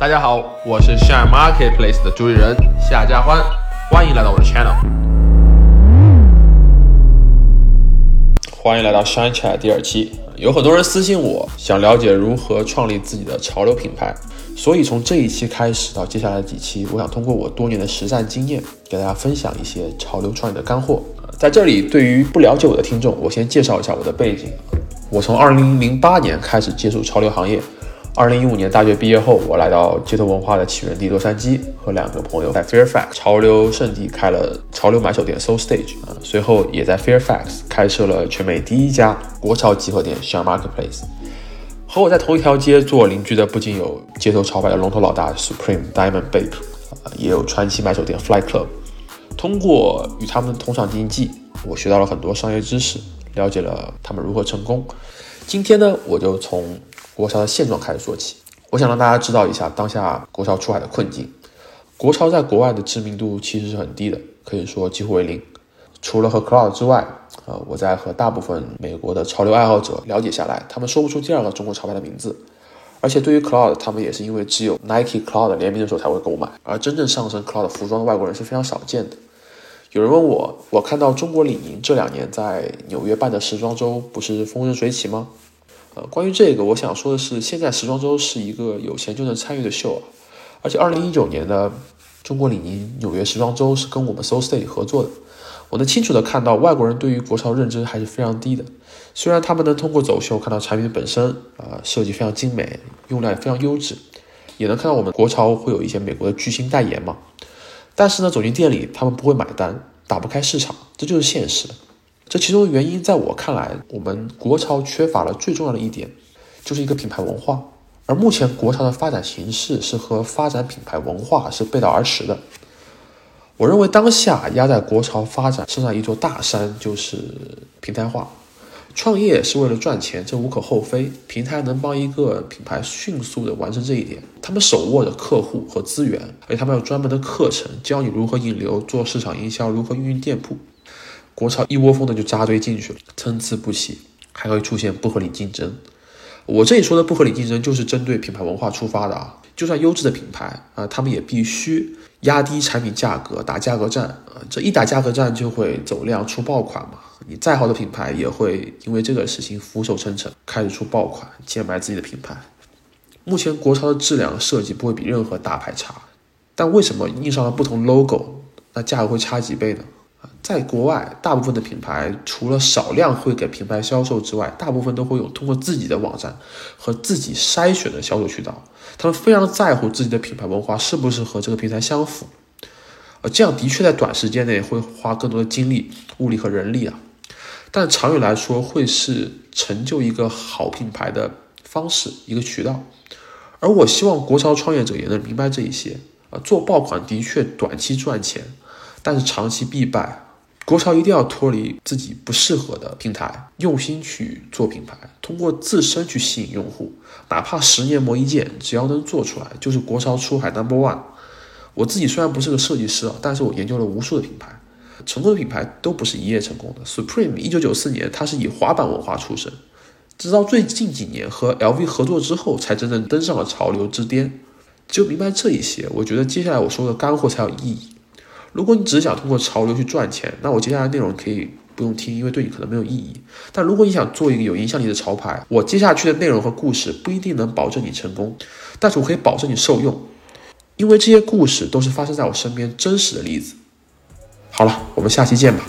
大家好，我是 Shine Marketplace 的主理人夏家欢，欢迎来到我的 channel。欢迎来到 Shine Chat 第二期。有很多人私信我，想了解如何创立自己的潮流品牌，所以从这一期开始到接下来几期，我想通过我多年的实战经验，给大家分享一些潮流创业的干货。在这里，对于不了解我的听众，我先介绍一下我的背景。我从2008年开始接触潮流行业。2015年大学毕业后，我来到街头文化的起源地洛杉矶，和两个朋友在 Fairfax 潮流圣地开了潮流买手店 Soul Stage 啊，随后也在 Fairfax 开设了全美第一家国潮集合店 Shine Marketplace。和我在同一条街做邻居的，不仅有街头潮牌的龙头老大 Supreme、Diamond、Bape，啊，也有传奇买手店 Fly Club。通过与他们同场竞技，我学到了很多商业知识，了解了他们如何成功。今天呢，我就从国潮的现状开始说起，我想让大家知道一下当下国潮出海的困境。国潮在国外的知名度其实是很低的，可以说几乎为零。除了和 Cloud 之外，呃，我在和大部分美国的潮流爱好者了解下来，他们说不出第二个中国潮牌的名字。而且对于 Cloud，他们也是因为只有 Nike Cloud 联名的时候才会购买，而真正上身 Cloud 服装的外国人是非常少见的。有人问我，我看到中国李宁这两年在纽约办的时装周，不是风生水起吗？呃，关于这个，我想说的是，现在时装周是一个有钱就能参与的秀啊。而且，二零一九年的中国李宁纽约时装周是跟我们 Soul State 合作的。我能清楚的看到，外国人对于国潮认知还是非常低的。虽然他们能通过走秀看到产品本身啊设计非常精美，用料也非常优质，也能看到我们国潮会有一些美国的巨星代言嘛。但是呢，走进店里，他们不会买单，打不开市场，这就是现实。这其中的原因，在我看来，我们国潮缺乏了最重要的一点，就是一个品牌文化。而目前国潮的发展形式是和发展品牌文化是背道而驰的。我认为当下压在国潮发展身上一座大山就是平台化。创业是为了赚钱，这无可厚非。平台能帮一个品牌迅速的完成这一点。他们手握着客户和资源，而且他们有专门的课程教你如何引流、做市场营销、如何运营店铺。国潮一窝蜂的就扎堆进去了，参差不齐，还会出现不合理竞争。我这里说的不合理竞争，就是针对品牌文化出发的啊。就算优质的品牌啊，他们也必须压低产品价格，打价格战啊。这一打价格战，就会走量出爆款嘛。你再好的品牌，也会因为这个事情俯首称臣，开始出爆款，贱卖自己的品牌。目前国潮的质量设计不会比任何大牌差，但为什么印上了不同 logo，那价格会差几倍呢？在国外，大部分的品牌除了少量会给品牌销售之外，大部分都会有通过自己的网站和自己筛选的销售渠道。他们非常在乎自己的品牌文化是不是和这个平台相符，呃，这样的确在短时间内会花更多的精力、物力和人力啊。但长远来说，会是成就一个好品牌的方式、一个渠道。而我希望国潮创业者也能明白这一些啊，做爆款的确短期赚钱。但是长期必败，国潮一定要脱离自己不适合的平台，用心去做品牌，通过自身去吸引用户，哪怕十年磨一剑，只要能做出来，就是国潮出海 number one。我自己虽然不是个设计师啊，但是我研究了无数的品牌，成功的品牌都不是一夜成功的。Supreme 一九九四年，它是以滑板文化出身，直到最近几年和 LV 合作之后，才真正登上了潮流之巅。只有明白这一些，我觉得接下来我说的干货才有意义。如果你只是想通过潮流去赚钱，那我接下来内容可以不用听，因为对你可能没有意义。但如果你想做一个有影响力的潮牌，我接下去的内容和故事不一定能保证你成功，但是我可以保证你受用，因为这些故事都是发生在我身边真实的例子。好了，我们下期见吧。